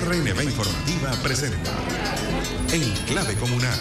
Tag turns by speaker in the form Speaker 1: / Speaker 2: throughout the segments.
Speaker 1: RNB Informativa presenta En Clave Comunal.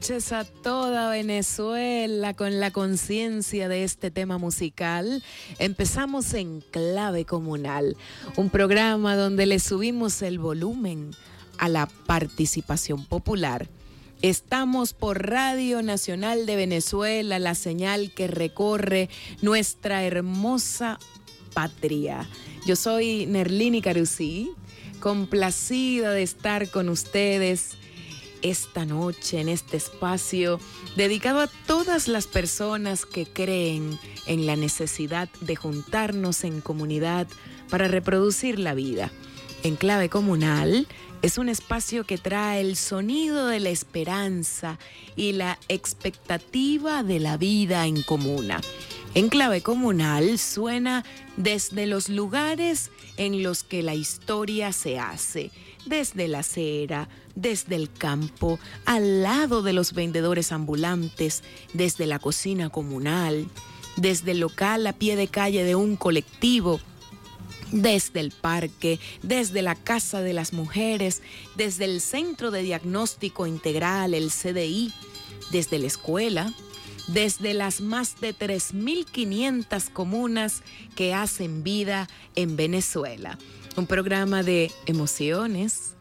Speaker 2: noches a toda Venezuela con la conciencia de este tema musical. Empezamos en Clave Comunal, un programa donde le subimos el volumen a la participación popular. Estamos por Radio Nacional de Venezuela, la señal que recorre nuestra hermosa patria. Yo soy Nerlini Carusí, complacida de estar con ustedes esta noche, en este espacio dedicado a todas las personas que creen en la necesidad de juntarnos en comunidad para reproducir la vida. En clave comunal es un espacio que trae el sonido de la esperanza y la expectativa de la vida en comuna. En clave comunal suena desde los lugares en los que la historia se hace, desde la acera, desde el campo, al lado de los vendedores ambulantes, desde la cocina comunal, desde el local a pie de calle de un colectivo, desde el parque, desde la Casa de las Mujeres, desde el Centro de Diagnóstico Integral, el CDI, desde la escuela, desde las más de 3.500 comunas que hacen vida en Venezuela. Un programa de emociones,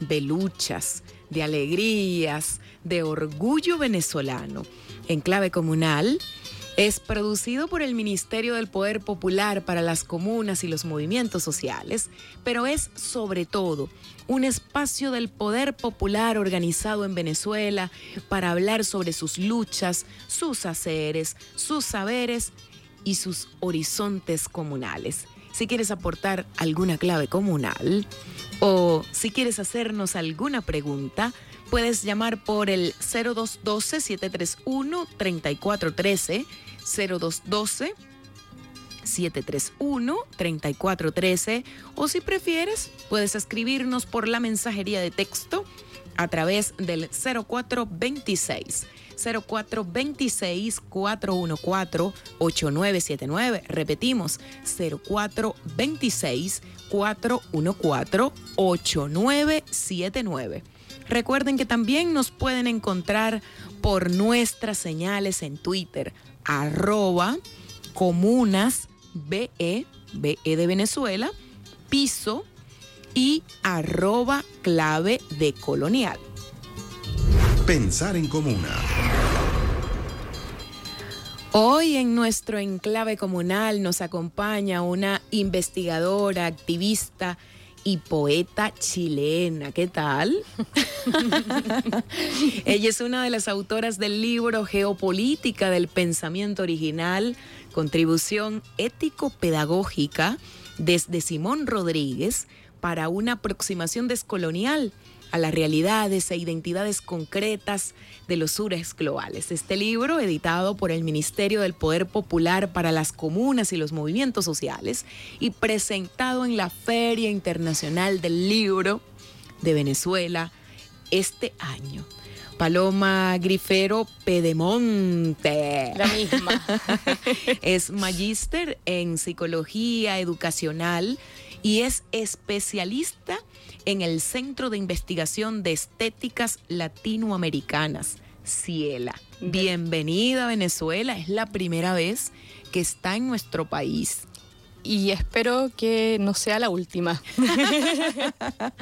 Speaker 2: de luchas, de alegrías, de orgullo venezolano. En clave comunal, es producido por el Ministerio del Poder Popular para las Comunas y los Movimientos Sociales, pero es sobre todo un espacio del poder popular organizado en Venezuela para hablar sobre sus luchas, sus haceres, sus saberes y sus horizontes comunales. Si quieres aportar alguna clave comunal o si quieres hacernos alguna pregunta, puedes llamar por el 0212-731-3413 0212 731 3413 o si prefieres puedes escribirnos por la mensajería de texto a través del 0426 0426 414 8979. Repetimos, 0426 414 8979. Recuerden que también nos pueden encontrar por nuestras señales en Twitter, arroba comunas BE, BE de Venezuela, piso y arroba clave de colonial.
Speaker 1: Pensar en comuna.
Speaker 2: Hoy en nuestro enclave comunal nos acompaña una investigadora, activista y poeta chilena. ¿Qué tal? Ella es una de las autoras del libro Geopolítica del Pensamiento Original, contribución ético-pedagógica desde Simón Rodríguez para una aproximación descolonial a las realidades e identidades concretas de los sures globales. Este libro, editado por el Ministerio del Poder Popular para las Comunas y los Movimientos Sociales y presentado en la Feria Internacional del Libro de Venezuela este año. Paloma Grifero Pedemonte.
Speaker 3: La misma.
Speaker 2: es magíster en psicología educacional y es especialista en el Centro de Investigación de Estéticas Latinoamericanas, Ciela. Bienvenida a Venezuela, es la primera vez que está en nuestro país.
Speaker 3: Y espero que no sea la última.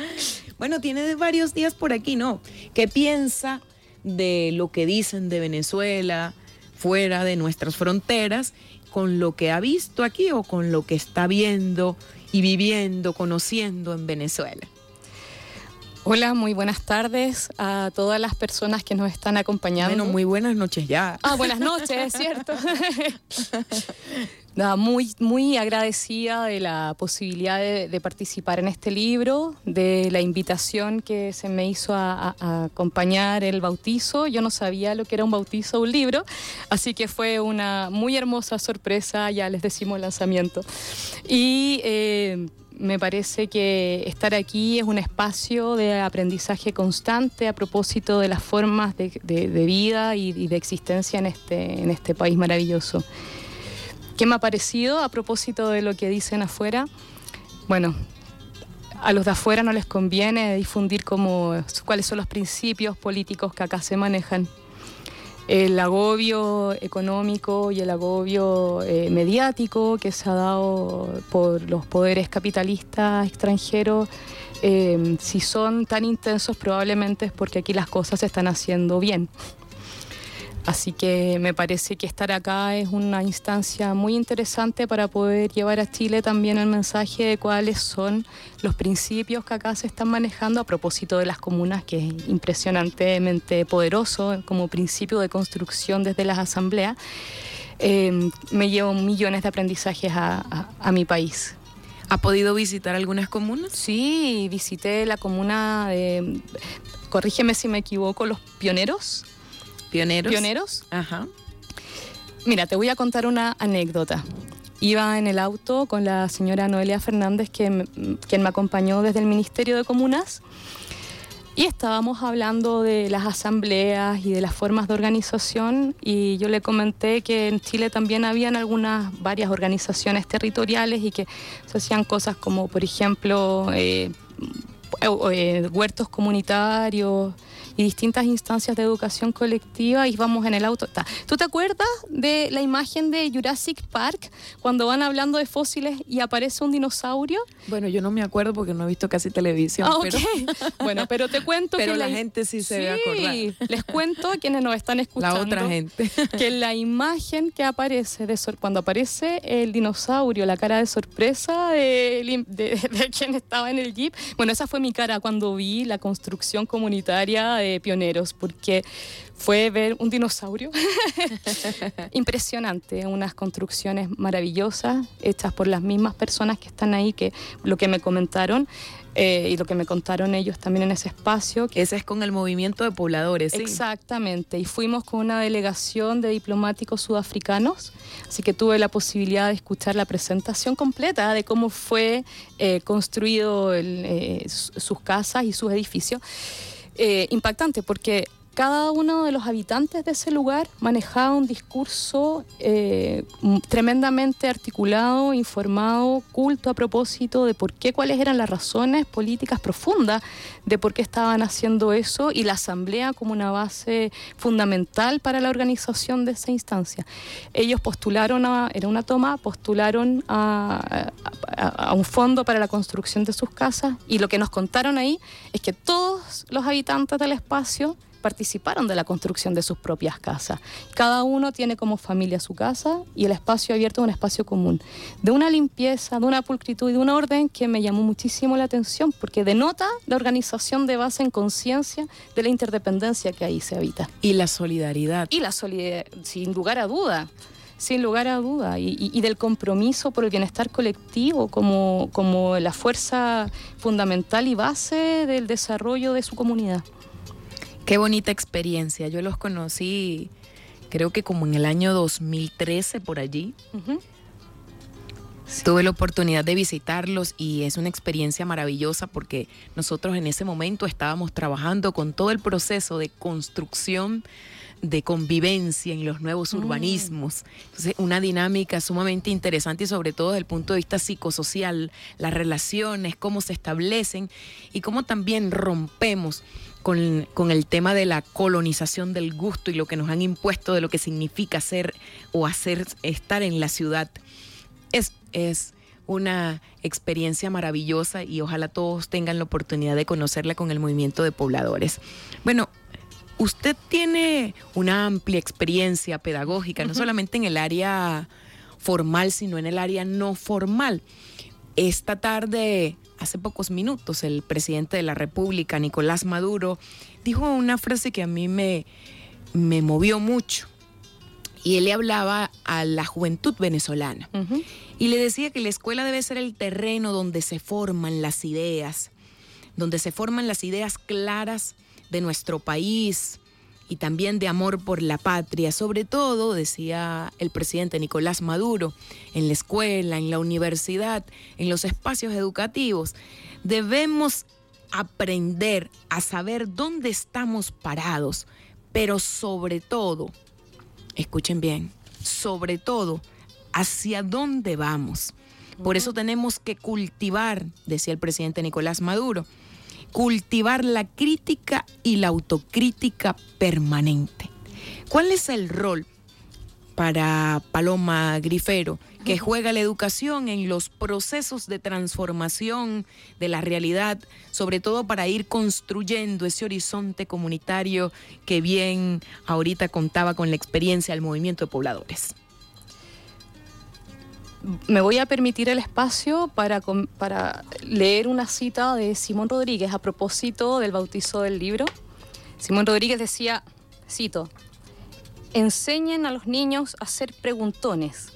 Speaker 2: bueno, tiene varios días por aquí, ¿no? ¿Qué piensa de lo que dicen de Venezuela fuera de nuestras fronteras con lo que ha visto aquí o con lo que está viendo y viviendo, conociendo en Venezuela?
Speaker 3: Hola, muy buenas tardes a todas las personas que nos están acompañando.
Speaker 2: Bueno, muy buenas noches ya.
Speaker 3: Ah, buenas noches, es cierto. muy, muy agradecida de la posibilidad de, participar en este libro, de la invitación que se me hizo a, acompañar el bautizo. Yo no sabía lo que era un bautizo un libro, así que fue una muy hermosa sorpresa, ya les decimos lanzamiento. Y eh, me parece que estar aquí es un espacio de aprendizaje constante a propósito de las formas de, vida y, de existencia en este, en este país maravilloso. ¿Qué me ha parecido a propósito de lo que dicen afuera? Bueno, a los de afuera no les conviene difundir como, cuáles son los principios políticos que acá se manejan el agobio económico y el agobio eh, mediático que se ha dado por los poderes capitalistas extranjeros, eh, si son tan intensos probablemente es porque aquí las cosas se están haciendo bien. Así que me parece que estar acá es una instancia muy interesante para poder llevar a Chile también el mensaje de cuáles son los principios que acá se están manejando a propósito de las comunas, que es impresionantemente poderoso como principio de construcción desde las asambleas. Eh, me llevo millones de aprendizajes a, a mi país.
Speaker 2: ¿Ha podido visitar algunas comunas?
Speaker 3: Sí, visité la comuna de, corrígeme si me equivoco, Los Pioneros
Speaker 2: Pioneros.
Speaker 3: Pioneros.
Speaker 2: Ajá.
Speaker 3: Mira, te voy a contar una anécdota. Iba en el auto con la señora Noelia Fernández, que, quien me acompañó desde el Ministerio de Comunas. Y estábamos hablando de las asambleas y de las formas de organización y yo le comenté que en Chile también habían algunas, varias organizaciones territoriales y que se hacían cosas como, por ejemplo, eh, eh, huertos comunitarios, y distintas instancias de educación colectiva y vamos en el auto. ¿Tú te acuerdas de la imagen de Jurassic Park cuando van hablando de fósiles y aparece un dinosaurio?
Speaker 2: Bueno, yo no me acuerdo porque no he visto casi televisión.
Speaker 3: Ah, pero... bueno, pero te cuento
Speaker 2: pero
Speaker 3: que
Speaker 2: la, gente sí se ve debe
Speaker 3: Les cuento a quienes nos están escuchando.
Speaker 2: La otra gente.
Speaker 3: que la imagen que aparece de cuando aparece el dinosaurio, la cara de sorpresa de, de quien estaba en el jeep, bueno, esa fue mi cara cuando vi la construcción comunitaria pioneros, porque fue ver un dinosaurio impresionante, unas construcciones maravillosas hechas por las mismas personas que están ahí, que lo que me comentaron. Eh, y lo que me contaron ellos también en ese espacio.
Speaker 2: Ese es con el movimiento de pobladores.
Speaker 3: Exactamente, y fuimos con una delegación de diplomáticos sudafricanos, así que tuve la posibilidad de escuchar la presentación completa de cómo fue eh, construido eh, sus casas y sus edificios. Eh, impactante porque cada uno de los habitantes de ese lugar manejaba un discurso eh, tremendamente articulado, informado, culto a propósito de por qué, cuáles eran las razones políticas profundas de por qué estaban haciendo eso y la asamblea como una base fundamental para la organización de esa instancia. Ellos postularon, a, era una toma, postularon a, a un fondo para la construcción de sus casas y lo que nos contaron ahí es que todos los habitantes del espacio participaron de la construcción de sus propias casas. Cada uno tiene como familia su casa y el espacio abierto es un espacio común. De una limpieza, de una pulcritud y de un orden que me llamó muchísimo la atención porque denota la organización de base en conciencia de la interdependencia que ahí se habita.
Speaker 2: Y la solidaridad.
Speaker 3: Y la solidaridad, sin lugar a duda sin lugar a duda, y, del compromiso por el bienestar colectivo como, como la fuerza fundamental y base del desarrollo de su comunidad.
Speaker 2: Qué bonita experiencia. Yo los conocí, creo que como en el año 2013 por allí. Tuve la oportunidad de visitarlos y es una experiencia maravillosa porque nosotros en ese momento estábamos trabajando con todo el proceso de construcción de convivencia en los nuevos mm. urbanismos. Entonces, una dinámica sumamente interesante y sobre todo desde el punto de vista psicosocial, las relaciones, cómo se establecen y cómo también rompemos con, el tema de la colonización del gusto y lo que nos han impuesto de lo que significa ser o hacer estar en la ciudad. Es, es una experiencia maravillosa y ojalá todos tengan la oportunidad de conocerla con el movimiento de pobladores. Bueno, usted tiene una amplia experiencia pedagógica, no solamente en el área formal, sino en el área no formal. Esta tarde hace pocos minutos el presidente de la República, Nicolás Maduro, dijo una frase que a mí me, me movió mucho. Y él le hablaba a la juventud venezolana. Y le decía que la escuela debe ser el terreno donde se forman las ideas, donde se forman las ideas claras de nuestro país, y también de amor por la patria, sobre todo, decía el presidente Nicolás Maduro, en la escuela, en la universidad, en los espacios educativos. Debemos aprender a saber dónde estamos parados, pero sobre todo, escuchen bien, sobre todo, hacia dónde vamos. Por eso tenemos que cultivar, decía el presidente Nicolás Maduro, cultivar la crítica y la autocrítica permanente. ¿Cuál es el rol para Paloma Grifero que juega la educación en los procesos de transformación de la realidad, sobre todo para ir construyendo ese horizonte comunitario que bien ahorita contaba con la experiencia del movimiento de pobladores?
Speaker 3: Me voy a permitir el espacio para, leer una cita de Simón Rodríguez a propósito del bautizo del libro. Simón Rodríguez decía, cito, enseñen a los niños a ser preguntones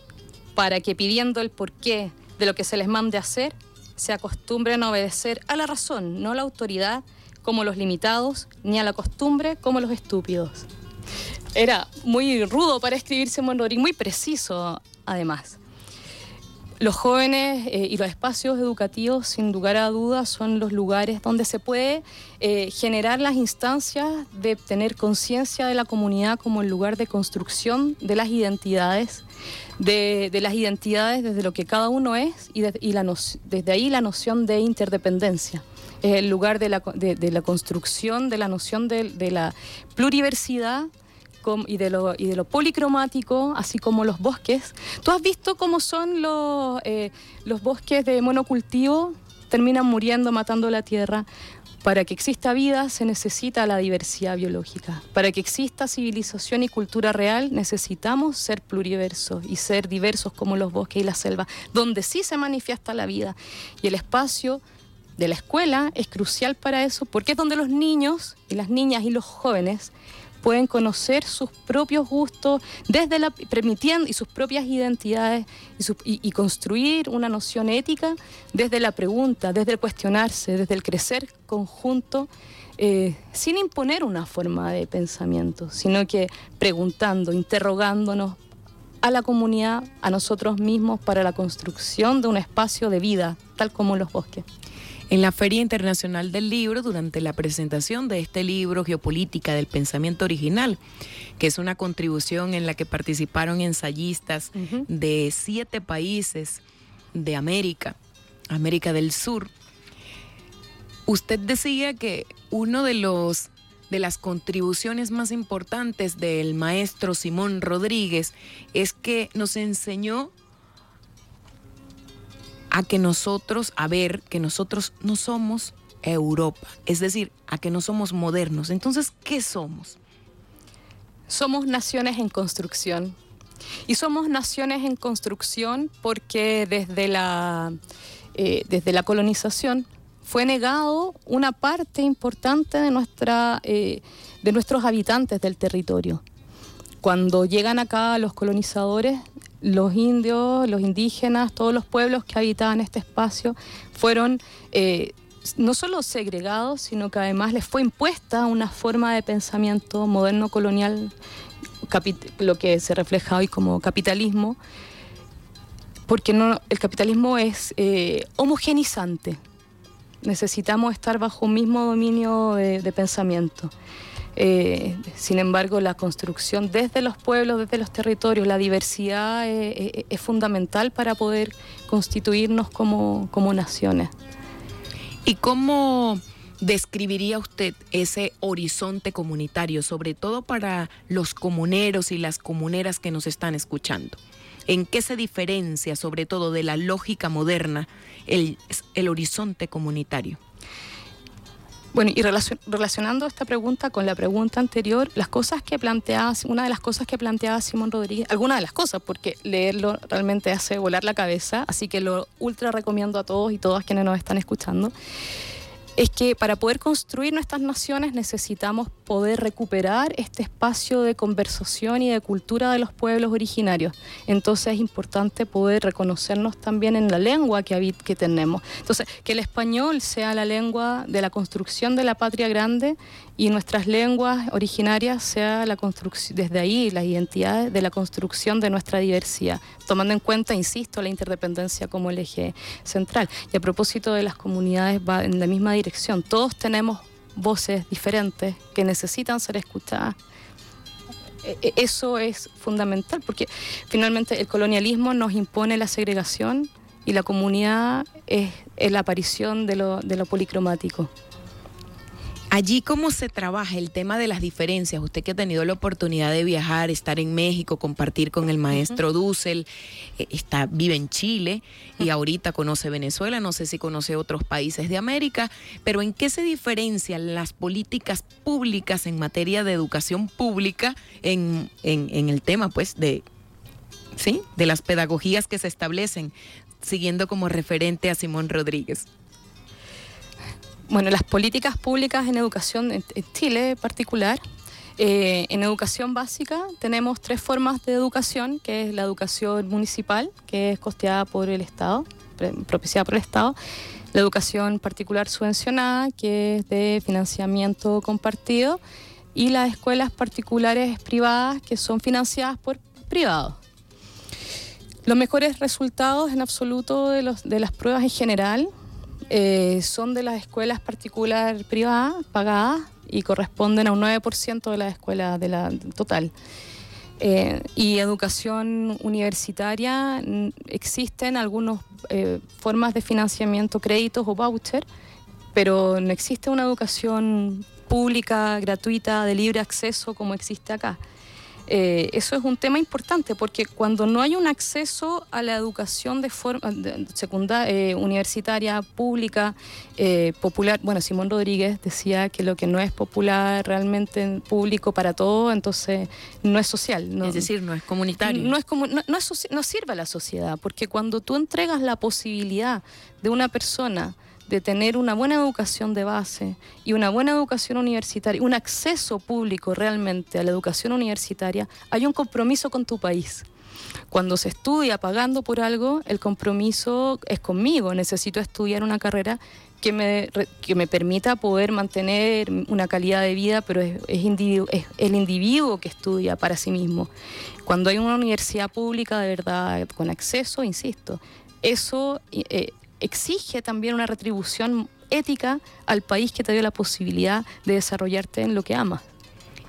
Speaker 3: para que pidiendo el porqué de lo que se les mande hacer, se acostumbren a obedecer a la razón, no a la autoridad, como los limitados, ni a la costumbre, como los estúpidos. Era muy rudo para escribir Simón Rodríguez, muy preciso además los jóvenes eh, y los espacios educativos, sin lugar a dudas, son los lugares donde se puede eh, generar las instancias de tener conciencia de la comunidad como el lugar de construcción de las identidades, de, las identidades desde lo que cada uno es y, desde ahí la noción de interdependencia. Es el lugar de la, construcción de la noción de la pluriversidad y de, lo, y de policromático, así como los bosques. ¿Tú has visto cómo son los, eh, los bosques de monocultivo? Terminan muriendo, matando la tierra. Para que exista vida se necesita la diversidad biológica. Para que exista civilización y cultura real necesitamos ser pluriversos y ser diversos como los bosques y la selva, donde sí se manifiesta la vida. Y el espacio de la escuela es crucial para eso porque es donde los niños y las niñas y los jóvenes pueden conocer sus propios gustos desde la permitiendo y sus propias identidades y, construir una noción ética desde la pregunta, desde el cuestionarse, desde el crecer conjunto, eh, sin imponer una forma de pensamiento, sino que preguntando, interrogándonos a la comunidad, a nosotros mismos, para la construcción de un espacio de vida, tal como los bosques.
Speaker 2: En la Feria Internacional del Libro, durante la presentación de este libro, Geopolítica del Pensamiento Original, que es una contribución en la que participaron ensayistas de siete países de América, América del Sur, usted decía que uno de los de las contribuciones más importantes del maestro Simón Rodríguez es que nos enseñó a que nosotros, a ver que nosotros no somos Europa, es decir, a que no somos modernos. Entonces, ¿qué somos?
Speaker 3: Somos naciones en construcción. Y somos naciones en construcción porque desde la, eh, desde la colonización fue negado una parte importante de, nuestra, eh, de nuestros habitantes del territorio. Cuando llegan acá los colonizadores, los indios, los indígenas, todos los pueblos que habitaban este espacio fueron eh, no solo segregados, sino que además les fue impuesta una forma de pensamiento moderno colonial, lo que se refleja hoy como capitalismo, porque no, el capitalismo es eh, homogenizante. Necesitamos estar bajo un mismo dominio de pensamiento. Eh, sin embargo, la construcción desde los pueblos, desde los territorios, la diversidad eh, eh, es fundamental para poder constituirnos como, como naciones.
Speaker 2: ¿Y cómo describiría usted ese horizonte comunitario, sobre todo para los comuneros y las comuneras que nos están escuchando? ¿En qué se diferencia, sobre todo, de la lógica moderna el, el horizonte comunitario?
Speaker 3: Bueno, y relacionando esta pregunta con la pregunta anterior, las cosas que planteaba, una de las cosas que planteaba Simón Rodríguez, algunas de las cosas, porque leerlo realmente hace volar la cabeza, así que lo ultra recomiendo a todos y todas quienes nos están escuchando es que para poder construir nuestras naciones necesitamos poder recuperar este espacio de conversación y de cultura de los pueblos originarios. Entonces es importante poder reconocernos también en la lengua que, que tenemos. Entonces, que el español sea la lengua de la construcción de la patria grande y nuestras lenguas originarias sea la construcción, desde ahí las identidades de la construcción de nuestra diversidad, tomando en cuenta, insisto, la interdependencia como el eje central. Y a propósito de las comunidades, va en la misma dirección. Todos tenemos voces diferentes que necesitan ser escuchadas. E, e, eso es fundamental porque finalmente el colonialismo nos impone la segregación y la comunidad es, la aparición de lo, de lo policromático.
Speaker 2: Allí cómo se trabaja el tema de las diferencias. Usted que ha tenido la oportunidad de viajar, estar en México, compartir con el maestro Dussel, eh, está, vive en Chile y ahorita conoce Venezuela, no sé si conoce otros países de América, pero ¿en qué se diferencian las políticas públicas en materia de educación pública en, en el tema pues de, ¿sí? de las pedagogías que se establecen, siguiendo como referente a Simón Rodríguez?
Speaker 3: Bueno, las políticas públicas en educación, en Chile en particular, eh, en educación básica tenemos tres formas de educación, que es la educación municipal, que es costeada por el Estado, propiciada por el Estado, la educación particular subvencionada, que es de financiamiento compartido, y las escuelas particulares privadas, que son financiadas por privados. Los mejores resultados en absoluto de, los, de las pruebas en general eh, son de las escuelas particular privadas, pagadas, y corresponden a un 9% de las escuelas de la total. Eh, y educación universitaria, existen algunas eh, formas de financiamiento, créditos o voucher, pero no existe una educación pública, gratuita, de libre acceso como existe acá. Eh, eso es un tema importante porque cuando no hay un acceso a la educación de forma secundaria, universitaria, pública, popular, bueno, Simón Rodríguez decía que lo que no es popular realmente público para todo, entonces no es social.
Speaker 2: es decir, no es comunitario.
Speaker 3: No, es como, no, no sirve a la sociedad porque cuando tú entregas la posibilidad de una persona de tener una buena educación de base y una buena educación universitaria, un acceso público realmente a la educación universitaria, hay un compromiso con tu país. Cuando se estudia pagando por algo, el compromiso es conmigo. Necesito estudiar una carrera que me, que me permita poder mantener una calidad de vida, pero es, es, el individuo que estudia para sí mismo. Cuando hay una universidad pública de verdad con acceso, insisto, eso eh, exige también una retribución ética al país que te dio la posibilidad de desarrollarte en lo que amas.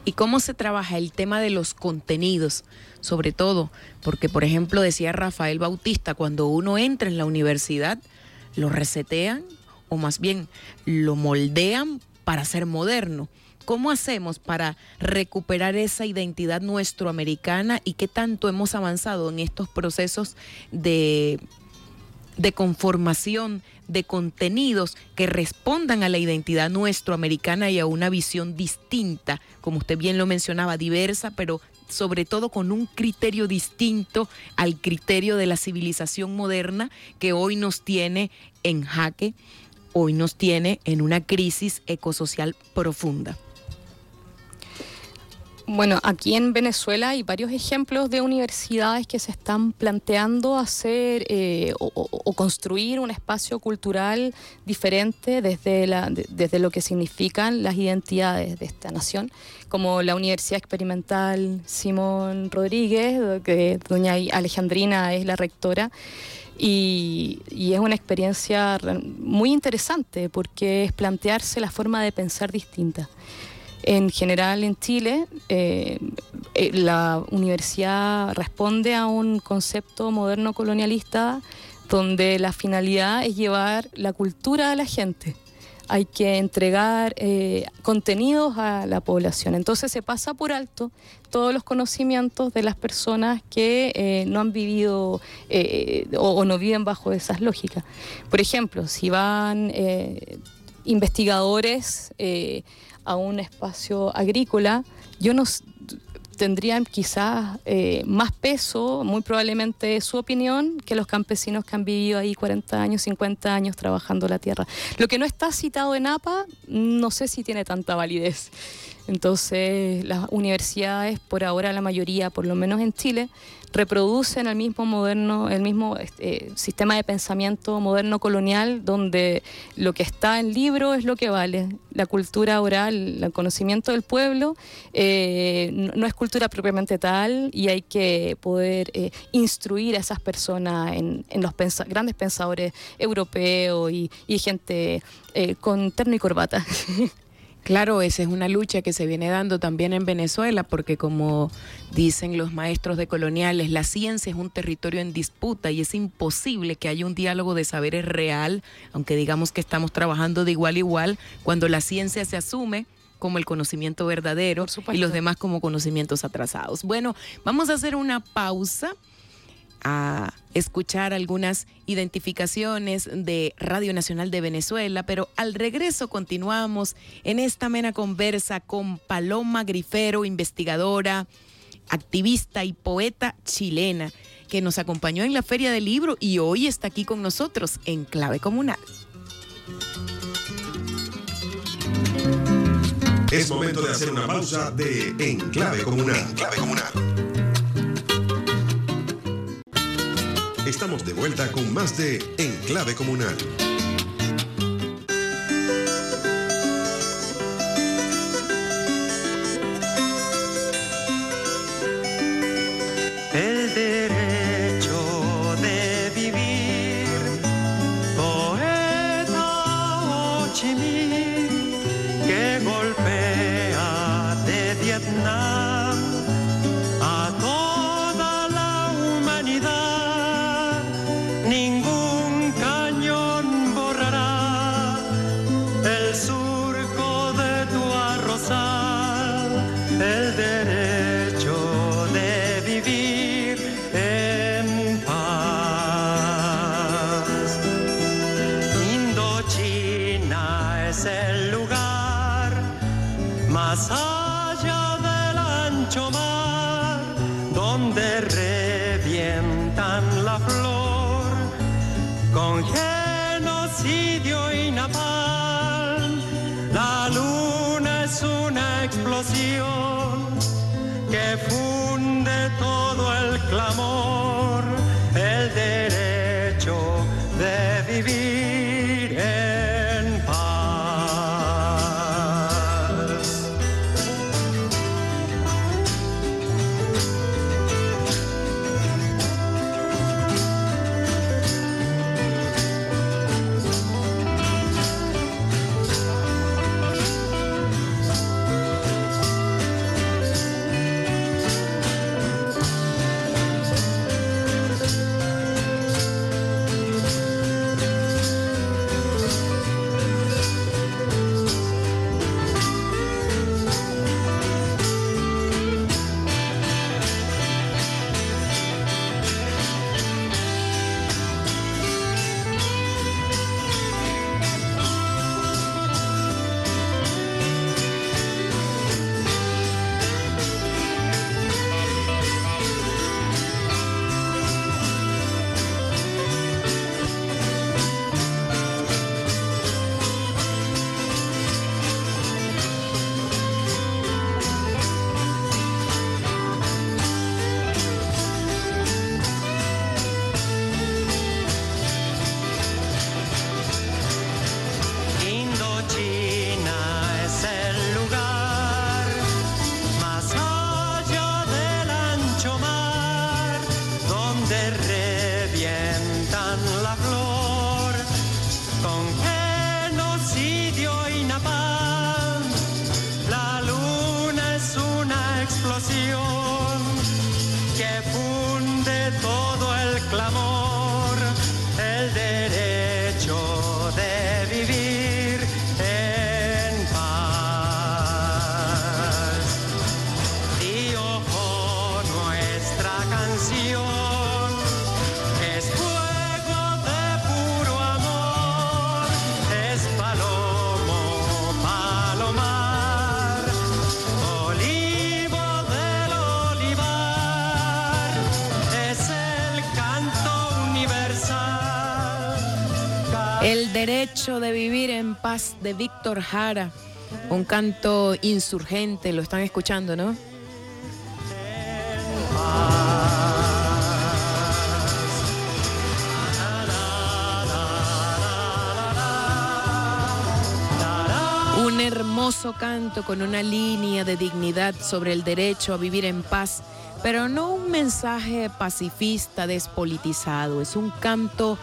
Speaker 2: ¿Y cómo se trabaja el tema de los contenidos? Sobre todo, porque por ejemplo decía Rafael Bautista, cuando uno entra en la universidad, lo resetean o más bien lo moldean para ser moderno. ¿Cómo hacemos para recuperar esa identidad nuestroamericana y qué tanto hemos avanzado en estos procesos de de conformación de contenidos que respondan a la identidad nuestroamericana y a una visión distinta, como usted bien lo mencionaba, diversa, pero sobre todo con un criterio distinto al criterio de la civilización moderna que hoy nos tiene en jaque, hoy nos tiene en una crisis ecosocial profunda.
Speaker 3: Bueno, aquí en Venezuela hay varios ejemplos de universidades que se están planteando hacer eh, o, construir un espacio cultural diferente desde, la, desde lo que significan las identidades de esta nación, como la Universidad Experimental Simón Rodríguez, que doña Alejandrina es la rectora. Y, y, es una experiencia muy interesante porque es plantearse la forma de pensar distinta. En general en Chile, eh, eh, la universidad responde a un concepto moderno colonialista donde la finalidad es llevar la cultura a la gente. Hay que entregar eh, contenidos a la población. Entonces se pasa por alto todos los conocimientos de las personas que no han vivido o, no viven bajo esas lógicas. Por ejemplo, si van investigadores a un espacio agrícola, yo no tendrían quizás eh, más peso, muy probablemente su opinión, que los campesinos que han vivido ahí 40 años, 50 años trabajando la tierra. Lo que no está citado en APA, no sé si tiene tanta validez. Entonces, las universidades, por ahora la mayoría, por lo menos en Chile, reproducen el mismo moderno, el mismo este, sistema de pensamiento moderno colonial, donde lo que está en libro es lo que vale. La cultura oral, el conocimiento del pueblo, eh, no, es cultura propiamente tal y hay que poder eh, instruir a esas personas en, los grandes pensadores europeos y, gente eh, con terno y corbata.
Speaker 2: Claro, esa es una lucha que se viene dando también en Venezuela, porque como dicen los maestros de coloniales, la ciencia es un territorio en disputa y es imposible que haya un diálogo de saberes real, aunque digamos que estamos trabajando de igual a igual, cuando la ciencia se asume como el conocimiento verdadero y los demás como conocimientos atrasados. Bueno, vamos a hacer una pausa a escuchar algunas identificaciones de Radio Nacional de Venezuela, pero al regreso continuamos en esta mena conversa con Paloma Grifero, investigadora, activista y poeta chilena, que nos acompañó en la Feria del Libro y hoy está aquí con nosotros en Clave Comunal.
Speaker 1: Es momento de hacer una pausa de En Clave Comunal. En Clave Comunal. Estamos de vuelta con más de Enclave Comunal.
Speaker 4: Ancho mar donde revientan la flor con genocidio y napalm. La luna es una explosión que funde todo el clamor, derecho de vivir en paz de
Speaker 2: Víctor Jara. Un canto insurgente, lo están escuchando, ¿no? Un hermoso canto con una línea de dignidad sobre el derecho a vivir en paz, pero no un mensaje pacifista despolitizado, es un canto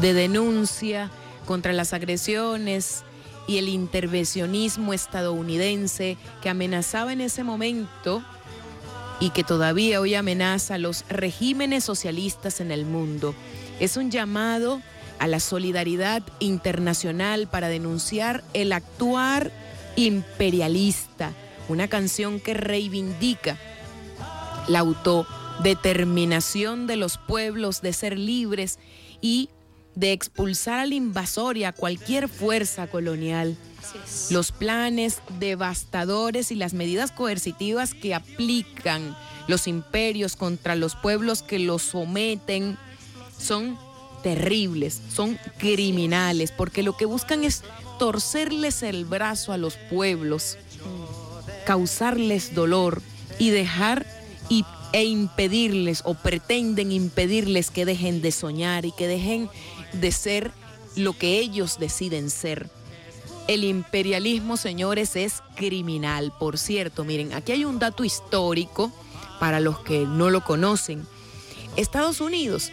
Speaker 2: de denuncia contra las agresiones y el intervencionismo estadounidense que amenazaba en ese momento y que todavía hoy amenaza a los regímenes socialistas en el mundo. Es un llamado a la solidaridad internacional para denunciar el actuar imperialista, una canción que reivindica la autodeterminación de los pueblos de ser libres y de expulsar al invasor y a cualquier fuerza colonial. Los planes devastadores y las medidas coercitivas que aplican los imperios contra los pueblos que los someten son terribles, son criminales, porque lo que buscan es torcerles el brazo a los pueblos, causarles dolor y dejar y, e impedirles o pretenden impedirles que dejen de soñar y que dejen de ser lo que ellos deciden ser. El imperialismo, señores, es criminal. Por cierto, miren, aquí hay un dato histórico para los que no lo conocen. Estados Unidos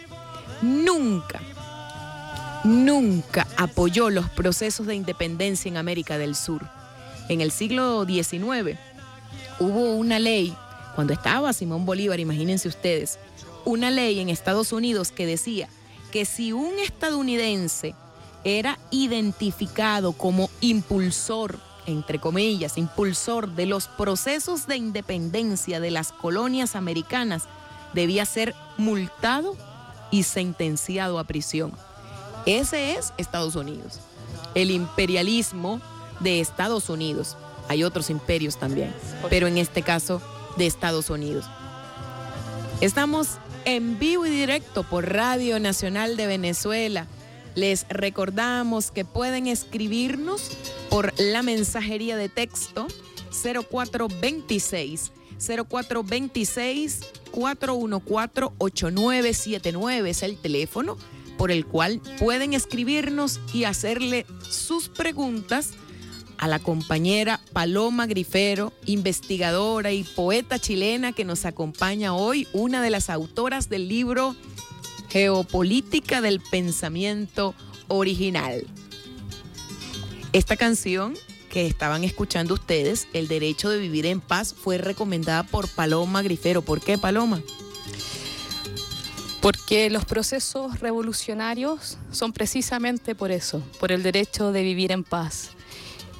Speaker 2: nunca nunca apoyó los procesos de independencia en América del Sur. En el siglo XIX hubo una ley, cuando estaba Simón Bolívar, imagínense ustedes, una ley en Estados Unidos que decía que si un estadounidense era identificado como impulsor, entre comillas, impulsor de los procesos de independencia de las colonias americanas, debía ser multado y sentenciado a prisión. Ese es Estados Unidos, el imperialismo de Estados Unidos. Hay otros imperios también, pero en este caso de Estados Unidos. Estamos en vivo y directo por Radio Nacional de Venezuela. Les recordamos que pueden escribirnos por la mensajería de texto 0426 0426 414 8979 es el teléfono por el cual pueden escribirnos y hacerle sus preguntas a la compañera Paloma Grifero, investigadora y poeta chilena que nos acompaña hoy, una de las autoras del libro Geopolítica del Pensamiento Original. Esta canción que estaban escuchando ustedes, El Derecho de Vivir en Paz, fue recomendada por Paloma Grifero. ¿Por qué, Paloma?
Speaker 3: Porque los procesos revolucionarios son precisamente por eso, por el derecho de vivir en paz.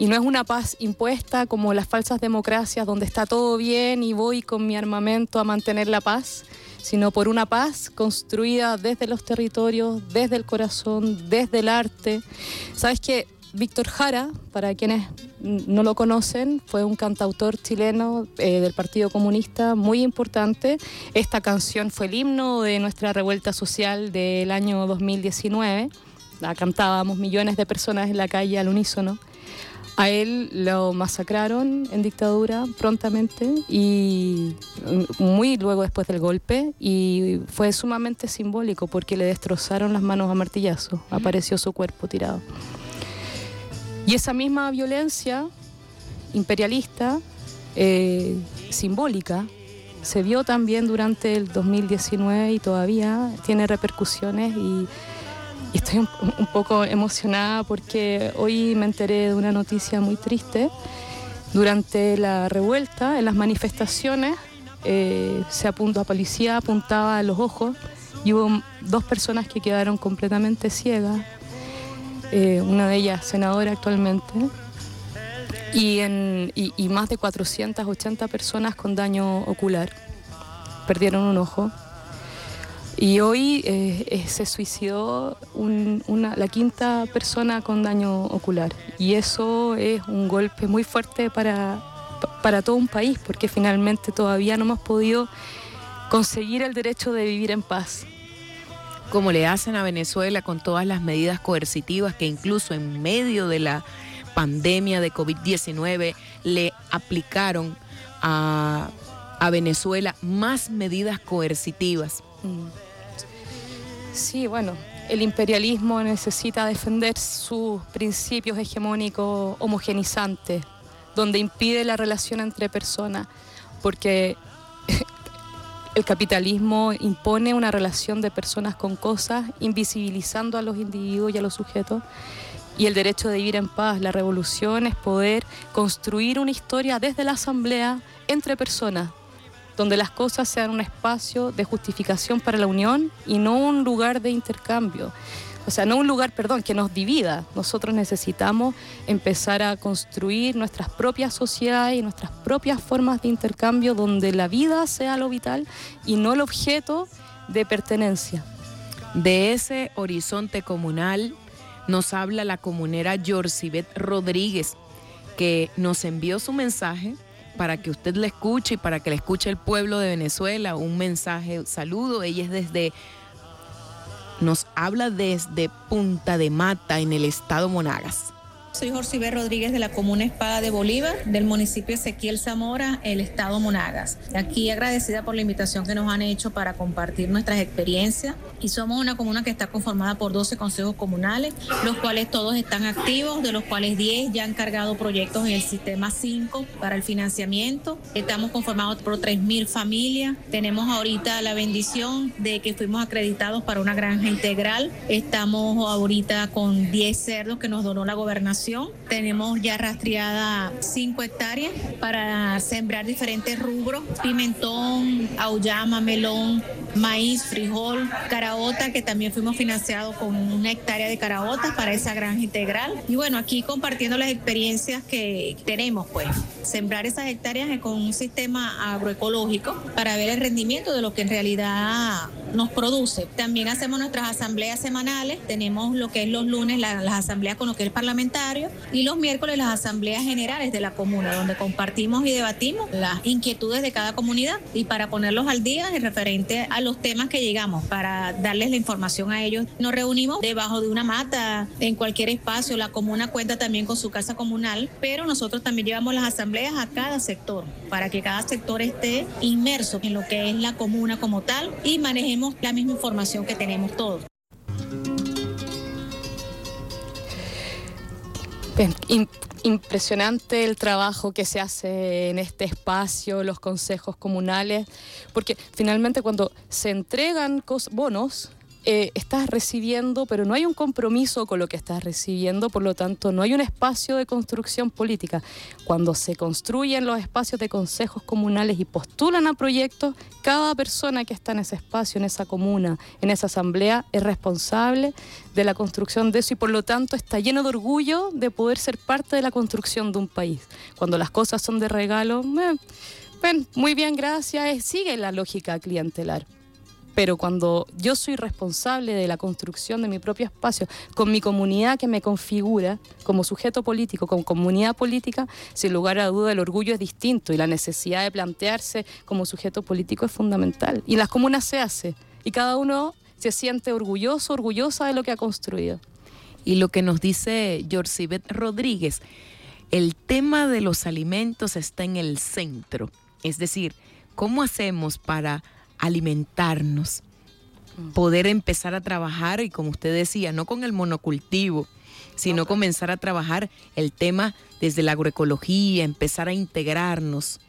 Speaker 3: Y no es una paz impuesta como las falsas democracias donde está todo bien y voy con mi armamento a mantener la paz, sino por una paz construida desde los territorios, desde el corazón, desde el arte. Sabes que Víctor Jara, para quienes no lo conocen, fue un cantautor chileno eh, del Partido Comunista muy importante. Esta canción fue el himno de nuestra revuelta social del año 2019. La cantábamos millones de personas en la calle al unísono. A él lo masacraron en dictadura prontamente y muy luego después del golpe y fue sumamente simbólico porque le destrozaron las manos a martillazo. Apareció su cuerpo tirado. Y esa misma violencia imperialista, eh, simbólica, se vio también durante el 2019 y todavía tiene repercusiones y, estoy un, poco emocionada porque hoy me enteré de una noticia muy triste. Durante la revuelta, en las manifestaciones, eh, se apuntó a policía, apuntaba a los ojos y hubo dos personas que quedaron completamente ciegas eh, una de ellas senadora actualmente, y, en, y, más de 480 personas con daño ocular. Perdieron un ojo. Y hoy eh, eh, se suicidó un, una, la quinta persona con daño ocular. Y eso es un golpe muy fuerte para, para todo un país, porque finalmente todavía no hemos podido conseguir el derecho de vivir en paz
Speaker 2: como le hacen a Venezuela con todas las medidas coercitivas que incluso en medio de la pandemia de COVID-19 le aplicaron a, a, Venezuela más medidas coercitivas.
Speaker 3: Sí, bueno, el imperialismo necesita defender sus principios hegemónicos homogenizantes, donde impide la relación entre personas, porque el capitalismo impone una relación de personas con cosas, invisibilizando a los individuos y a los sujetos. Y el derecho de vivir en paz, la revolución es poder construir una historia desde la asamblea entre personas, donde las cosas sean un espacio de justificación para la unión y no un lugar de intercambio. O sea, no un lugar, perdón, que nos divida. Nosotros necesitamos empezar a construir nuestras propias sociedades y nuestras propias formas de intercambio donde la vida sea lo vital y no el objeto de pertenencia.
Speaker 2: De ese horizonte comunal nos habla la comunera Yorcibet Rodríguez, que nos envió su mensaje para que usted le escuche y para que le escuche el pueblo de Venezuela. Un mensaje, saludo. Ella es desde nos habla desde Punta de Mata, en el estado Monagas.
Speaker 5: Soy Jorcibé Rodríguez de la Comuna Espada de Bolívar, del municipio Ezequiel Zamora, el estado Monagas. Aquí agradecida por la invitación que nos han hecho para compartir nuestras experiencias. Y somos una comuna que está conformada por 12 consejos comunales, los cuales todos están activos, de los cuales 10 ya han cargado proyectos en el sistema 5 para el financiamiento. Estamos conformados por 3.000 familias. Tenemos ahorita la bendición de que fuimos acreditados para una granja integral. Estamos ahorita con 10 cerdos que nos donó la gobernación. Tenemos ya rastreada 5 hectáreas para sembrar diferentes rubros, pimentón, auyama, melón, maíz, frijol, caraota, que también fuimos financiados con una hectárea de caraotas para esa granja integral. Y bueno, aquí compartiendo las experiencias que tenemos, pues, sembrar esas hectáreas con un sistema agroecológico para ver el rendimiento de lo que en realidad nos produce. También hacemos nuestras asambleas semanales, tenemos lo que es los lunes la- las asambleas con lo que es parlamentario y los miércoles las asambleas generales de la comuna, donde compartimos y debatimos las inquietudes de cada comunidad y para ponerlos al día en referente a los temas que llegamos, para darles la información a ellos. Nos reunimos debajo de una mata, en cualquier espacio, la comuna cuenta también con su casa comunal, pero nosotros también llevamos las asambleas a cada sector, para que cada sector esté inmerso en lo que es la comuna como tal y manejemos la misma información que tenemos todos.
Speaker 3: Impresionante el trabajo que se hace en este espacio, los consejos comunales, porque finalmente cuando se entregan bonos, eh, estás recibiendo, pero no hay un compromiso con lo que estás recibiendo, por lo tanto no hay un espacio de construcción política. Cuando se construyen los espacios de consejos comunales y postulan a proyectos, cada persona que está en ese espacio, en esa comuna, en esa asamblea, es responsable de la construcción de eso y por lo tanto está lleno de orgullo de poder ser parte de la construcción de un país. Cuando las cosas son de regalo, eh, ven, muy bien, gracias, eh, sigue la lógica clientelar. Pero cuando yo soy responsable de la construcción de mi propio espacio, con mi comunidad que me configura como sujeto político, como comunidad política, sin lugar a duda el orgullo es distinto y la necesidad de plantearse como sujeto político es fundamental. Y las comunas se hace y cada uno se siente orgulloso, orgullosa de lo que ha construido.
Speaker 2: Y lo que nos dice Yorcibet Rodríguez, el tema de los alimentos está en el centro. Es decir, ¿cómo hacemos para alimentarnos? Poder empezar a trabajar y como usted decía, no con el monocultivo, sino comenzar a trabajar el tema desde la agroecología, empezar a integrarnos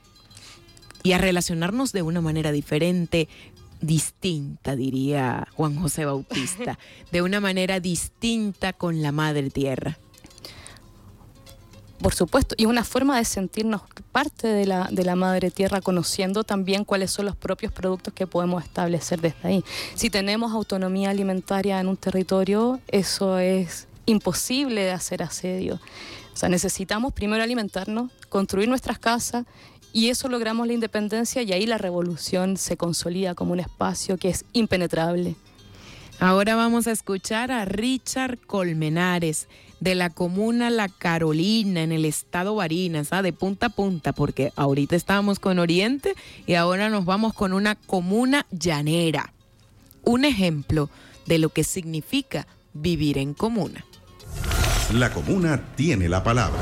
Speaker 2: y a relacionarnos de una manera diferente, distinta, diría Juan José Bautista, de una manera distinta con la madre tierra.
Speaker 3: Por supuesto, y una forma de sentirnos parte de la, de la madre tierra, conociendo también cuáles son los propios productos que podemos establecer desde ahí. Si tenemos autonomía alimentaria en un territorio, eso es imposible de hacer asedio. O sea, necesitamos primero alimentarnos, construir nuestras casas, y eso logramos la independencia y ahí la revolución se consolida como un espacio que es impenetrable.
Speaker 2: Ahora vamos a escuchar a Richard Colmenares de la comuna La Carolina en el estado Barinas, ¿ah? de punta a punta, porque ahorita estábamos con Oriente y ahora nos vamos con una comuna llanera. Un ejemplo de lo que significa vivir en comuna.
Speaker 1: La comuna tiene la palabra.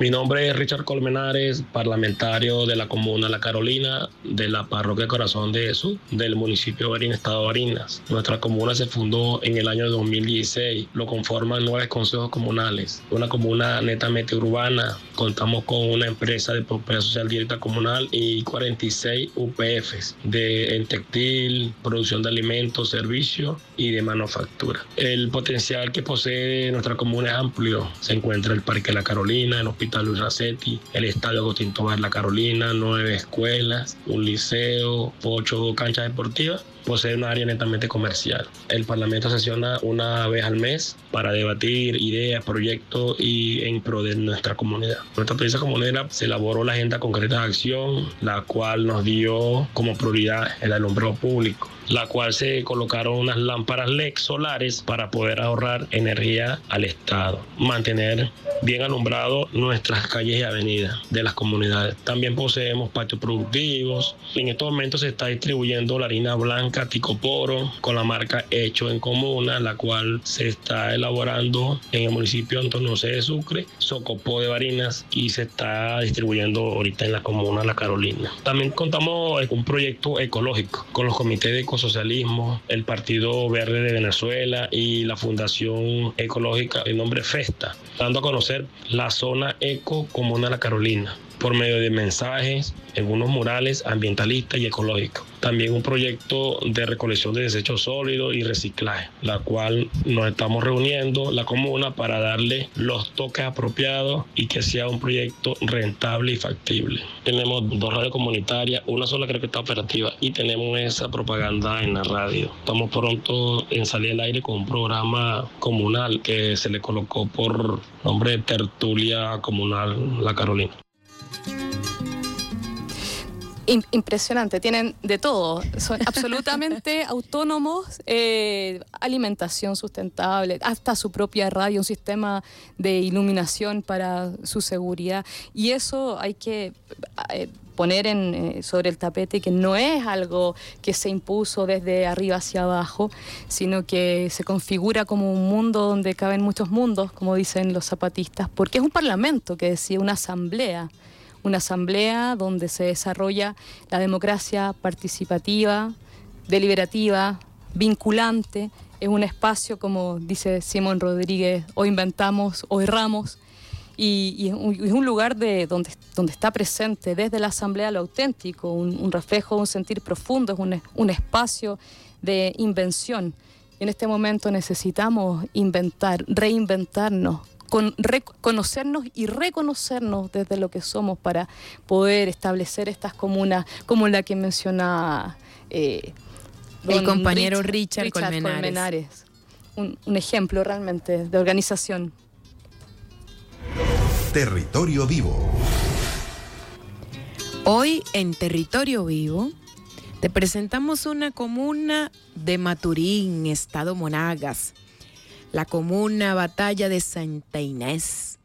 Speaker 6: Mi nombre es Richard Colmenares, parlamentario de la comuna La Carolina, de la parroquia Corazón de Jesús, del municipio de Barinas, estado de Barinas. Nuestra comuna se fundó en el año 2016. Lo conforman nueve consejos comunales. Una comuna netamente urbana. Contamos con una empresa de propiedad social directa comunal y 46 UPFs de en textil, producción de alimentos, servicios y de manufactura. El potencial que posee nuestra comuna es amplio. Se encuentra el Parque La Carolina, el Hospital Luis Racetti, el Estadio Agustín Tobar La Carolina, nueve escuelas, un liceo, ocho canchas deportivas. Posee un área netamente comercial. El Parlamento sesiona una vez al mes para debatir ideas, proyectos y en pro de nuestra comunidad. Nuestra experiencia comunera se elaboró la agenda concreta de acción, la cual nos dio como prioridad el alumbrado público la cual se colocaron unas lámparas LED solares para poder ahorrar energía al Estado, mantener bien alumbrado nuestras calles y avenidas de las comunidades. También poseemos patios productivos. En estos momentos se está distribuyendo la harina blanca Ticoporo, con la marca Hecho en Comuna, la cual se está elaborando en el municipio Antonio José de Sucre, Socopó de Barinas y se está distribuyendo ahorita en la comuna La Carolina. También contamos con un proyecto ecológico con los comités de ecosocialismo, el Partido Verde de Venezuela y la Fundación Ecológica de nombre FESTA, dando a conocer la zona eco comuna La Carolina por medio de mensajes, algunos murales ambientalistas y ecológicos. También un proyecto de recolección de desechos sólidos y reciclaje, la cual nos estamos reuniendo la comuna para darle los toques apropiados y que sea un proyecto rentable y factible. Tenemos dos radios comunitarias, una sola creo que está operativa y tenemos esa propaganda en la radio. Estamos pronto en salir al aire con un programa comunal que se le colocó por nombre de Tertulia Comunal La Carolina.
Speaker 3: Impresionante, tienen de todo, son absolutamente autónomos, eh, alimentación sustentable, hasta su propia radio, un sistema de iluminación para su seguridad. Y eso hay que eh, poner en, eh, sobre el tapete que no es algo que se impuso desde arriba hacia abajo, sino que se configura como un mundo donde caben muchos mundos, como dicen los zapatistas, porque es un parlamento que decía una asamblea una asamblea donde se desarrolla la democracia participativa, deliberativa, vinculante. Es un espacio, como dice Simón Rodríguez, o inventamos o erramos. Y, es un lugar de, donde, donde está presente desde la asamblea lo auténtico, un, reflejo, un sentir profundo, es un, un espacio de invención. Y en este momento necesitamos inventar, reinventarnos, con reconocernos y reconocernos desde lo que somos para poder establecer estas comunas como la que menciona
Speaker 2: eh, el compañero Richard, Colmenares.
Speaker 3: Un, un ejemplo realmente de organización.
Speaker 1: Territorio Vivo.
Speaker 2: Hoy en Territorio Vivo te presentamos una comuna de Maturín, Estado Monagas la comuna Batalla de Santa Inés.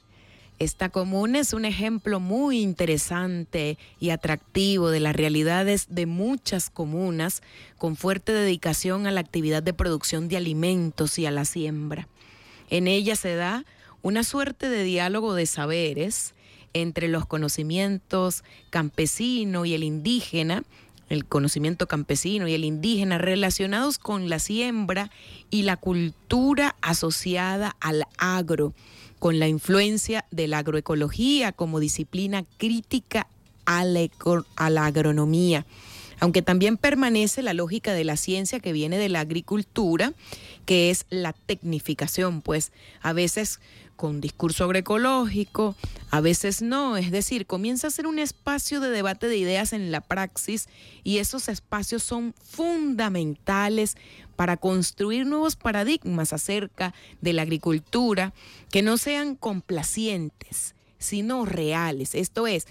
Speaker 2: Esta comuna es un ejemplo muy interesante y atractivo de las realidades de muchas comunas con fuerte dedicación a la actividad de producción de alimentos y a la siembra. En ella se da una suerte de diálogo de saberes entre los conocimientos campesino y el indígena, el conocimiento campesino y el indígena relacionados con la siembra y la cultura asociada al agro, con la influencia de la agroecología como disciplina crítica a la, agronomía. Aunque también permanece la lógica de la ciencia que viene de la agricultura, que es la tecnificación, pues a veces con discurso agroecológico, a veces no, es decir, comienza a ser un espacio de debate de ideas en la praxis y esos espacios son fundamentales para construir nuevos paradigmas acerca de la agricultura que no sean complacientes, sino reales. Esto es,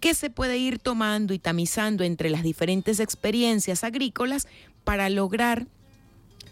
Speaker 2: que se puede ir tomando y tamizando entre las diferentes experiencias agrícolas para lograr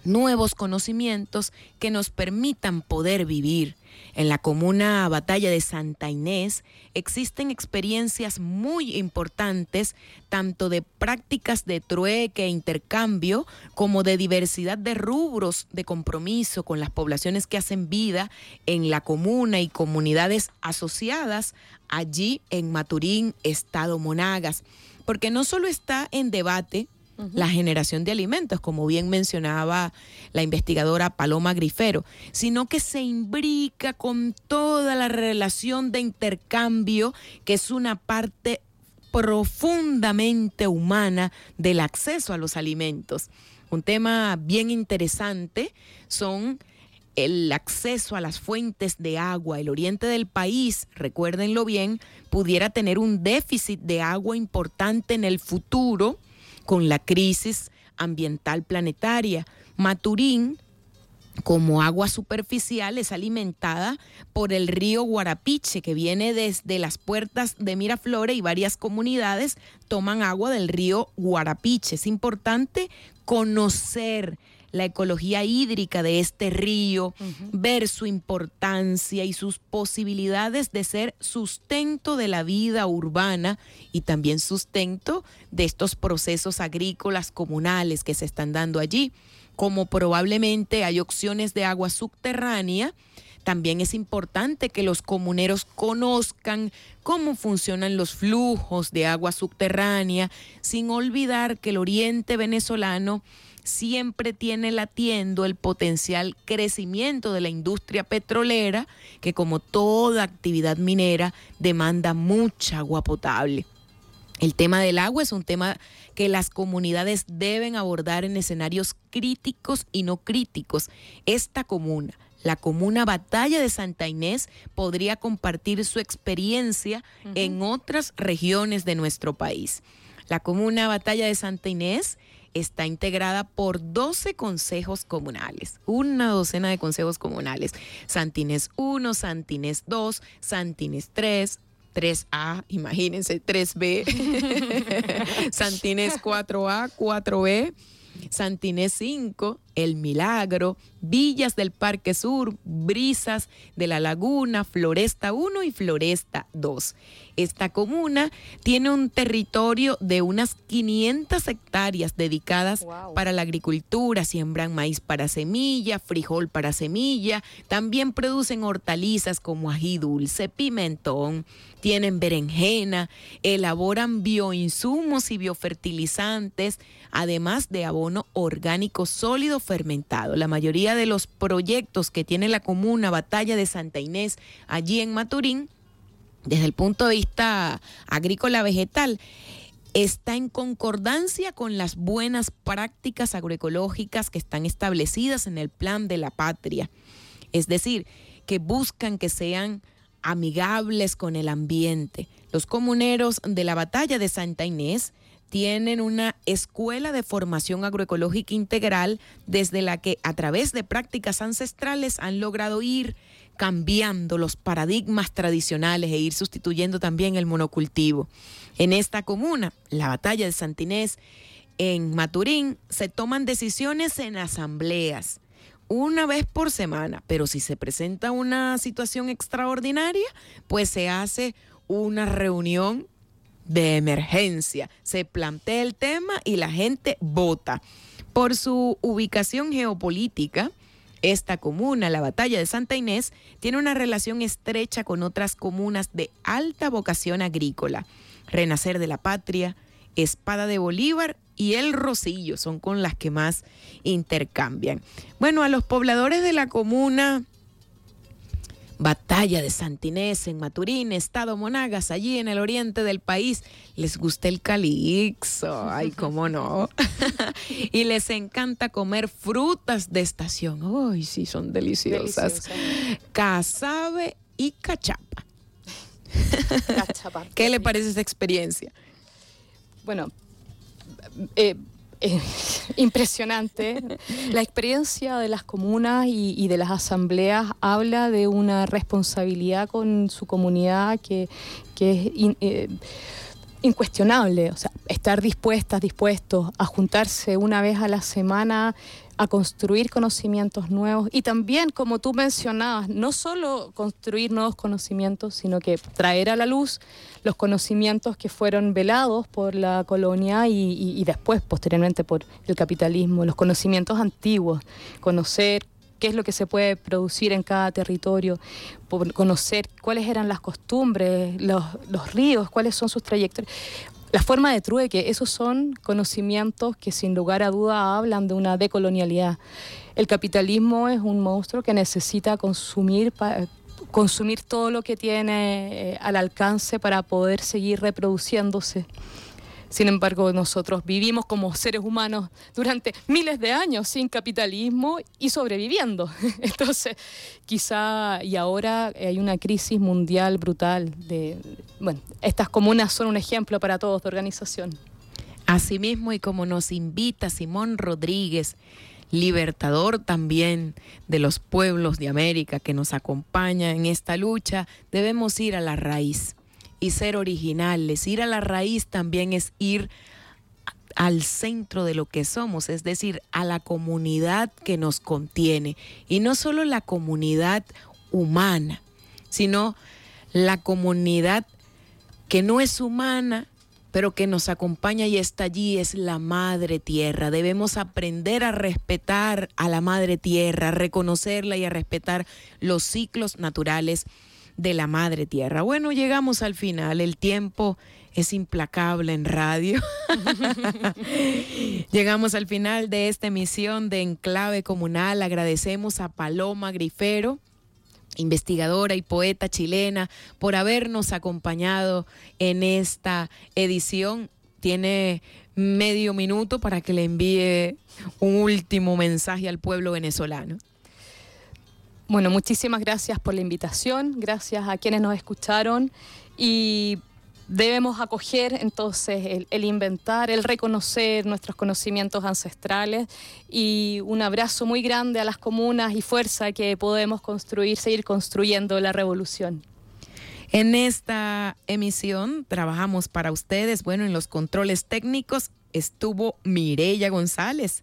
Speaker 2: nuevos conocimientos que nos permitan poder vivir. En la comuna Batalla de Santa Inés existen experiencias muy importantes, tanto de prácticas de trueque e intercambio, como de diversidad de rubros de compromiso con las poblaciones que hacen vida en la comuna y comunidades asociadas allí en Maturín, Estado Monagas. Porque no solo está en debate la generación de alimentos, como bien mencionaba la investigadora Paloma Grifero, sino que se imbrica con toda la relación de intercambio, que es una parte profundamente humana del acceso a los alimentos. Un tema bien interesante son el acceso a las fuentes de agua. El oriente del país, recuérdenlo bien, pudiera tener un déficit de agua importante en el futuro con la crisis ambiental planetaria. Maturín, como agua superficial, es alimentada por el río Guarapiche, que viene desde las puertas de Miraflores y varias comunidades toman agua del río Guarapiche. Es importante conocer la ecología hídrica de este río, ver su importancia y sus posibilidades de ser sustento de la vida urbana y también sustento de estos procesos agrícolas comunales que se están dando allí. Como probablemente hay opciones de agua subterránea, también es importante que los comuneros conozcan cómo funcionan los flujos de agua subterránea, sin olvidar que el oriente venezolano siempre tiene latiendo el potencial crecimiento de la industria petrolera, que como toda actividad minera demanda mucha agua potable. El tema del agua es un tema que las comunidades deben abordar en escenarios críticos y no críticos. Esta comuna, la comuna Batalla de Santa Inés, podría compartir su experiencia en otras regiones de nuestro país. La comuna Batalla de Santa Inés está integrada por 12 consejos comunales, una docena de consejos comunales. Santines 1, Santines 2, Santines 3, 3A, imagínense, 3B, Santines 4A, 4B, Santines 5, El Milagro, Villas del Parque Sur, Brisas de la Laguna, Floresta 1 y Floresta 2. Esta comuna tiene un territorio de unas 500 hectáreas dedicadas
Speaker 3: Wow.
Speaker 2: para la agricultura, siembran maíz para semilla, frijol para semilla, también producen hortalizas como ají dulce, pimentón, tienen berenjena, elaboran bioinsumos y biofertilizantes, además de abono orgánico sólido fermentado. La mayoría de los proyectos que tiene la comuna Batalla de Santa Inés allí en Maturín desde el punto de vista agrícola vegetal, está en concordancia con las buenas prácticas agroecológicas que están establecidas en el plan de la patria. Es decir, que buscan que sean amigables con el ambiente. Los comuneros de la batalla de Santa Inés tienen una escuela de formación agroecológica integral desde la que a través de prácticas ancestrales han logrado ir cambiando los paradigmas tradicionales e ir sustituyendo también el monocultivo. En esta comuna, la batalla de Santinés, en Maturín, se toman decisiones en asambleas una vez por semana, pero si se presenta una situación extraordinaria, pues se hace una reunión de emergencia. Se plantea el tema y la gente vota. Por su ubicación geopolítica, esta comuna, la Batalla de Santa Inés, tiene una relación estrecha con otras comunas de alta vocación agrícola. Renacer de la Patria, Espada de Bolívar y El Rosillo son con las que más intercambian. Bueno, a los pobladores de la comuna Batalla de Santinés en Maturín, Estado Monagas, allí en el oriente del país, les gusta el calixo, ay, cómo no. y les encanta comer frutas de estación, ay, sí, son deliciosas.
Speaker 3: Deliciosa.
Speaker 2: Casabe y cachapa.
Speaker 3: Cachapa.
Speaker 2: ¿Qué le parece esa experiencia?
Speaker 3: Bueno, eh, impresionante. La experiencia de las comunas y, de las asambleas habla de una responsabilidad con su comunidad que, es eh, incuestionable. O sea, estar dispuestas, dispuestos a juntarse una vez a la semana a construir conocimientos nuevos y también, como tú mencionabas, no solo construir nuevos conocimientos, sino que traer a la luz los conocimientos que fueron velados por la colonia y, después, posteriormente, por el capitalismo, los conocimientos antiguos, conocer qué es lo que se puede producir en cada territorio, conocer cuáles eran las costumbres, los, los ríos, cuáles son sus trayectorias. La forma de trueque, esos son conocimientos que sin lugar a duda hablan de una decolonialidad. El capitalismo es un monstruo que necesita consumir, consumir todo lo que tiene eh, al alcance para poder seguir reproduciéndose. Sin embargo, nosotros vivimos como seres humanos durante miles de años sin capitalismo y sobreviviendo. Entonces, quizá y ahora hay una crisis mundial brutal de bueno, estas comunas son un ejemplo para todos de organización.
Speaker 2: Asimismo, y como nos invita Simón Rodríguez, libertador también de los pueblos de América que nos acompaña en esta lucha, debemos ir a la raíz y ser originales. Ir a la raíz también es ir al centro de lo que somos, es decir, a la comunidad que nos contiene. Y no solo la comunidad humana, sino la comunidad que no es humana, pero que nos acompaña y está allí, es la Madre Tierra. Debemos aprender a respetar a la Madre Tierra, a reconocerla y a respetar los ciclos naturales de la Madre Tierra. Bueno, llegamos al final, el tiempo es implacable en radio. Llegamos al final de esta emisión de Enclave Comunal. Agradecemos a Paloma Grifero investigadora y poeta chilena, por habernos acompañado en esta edición. Tiene medio minuto para que le envíe un último mensaje al pueblo venezolano.
Speaker 3: Bueno, muchísimas gracias por la invitación, gracias a quienes nos escucharon y debemos acoger entonces el, inventar, el reconocer nuestros conocimientos ancestrales y un abrazo muy grande a las comunas y fuerza que podemos construir, seguir construyendo la revolución.
Speaker 2: En esta emisión trabajamos para ustedes, bueno, en los controles técnicos estuvo Mirella González.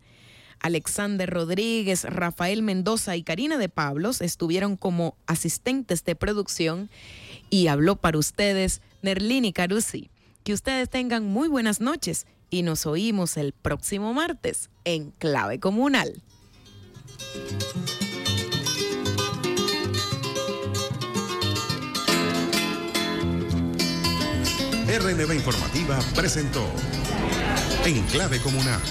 Speaker 2: Alexander Rodríguez, Rafael Mendoza y Karina de Pablos estuvieron como asistentes de producción y habló para ustedes Nerlini Carusi. Que ustedes tengan muy buenas noches y nos oímos el próximo martes en Clave Comunal.
Speaker 1: RNB Informativa presentó En Clave Comunal.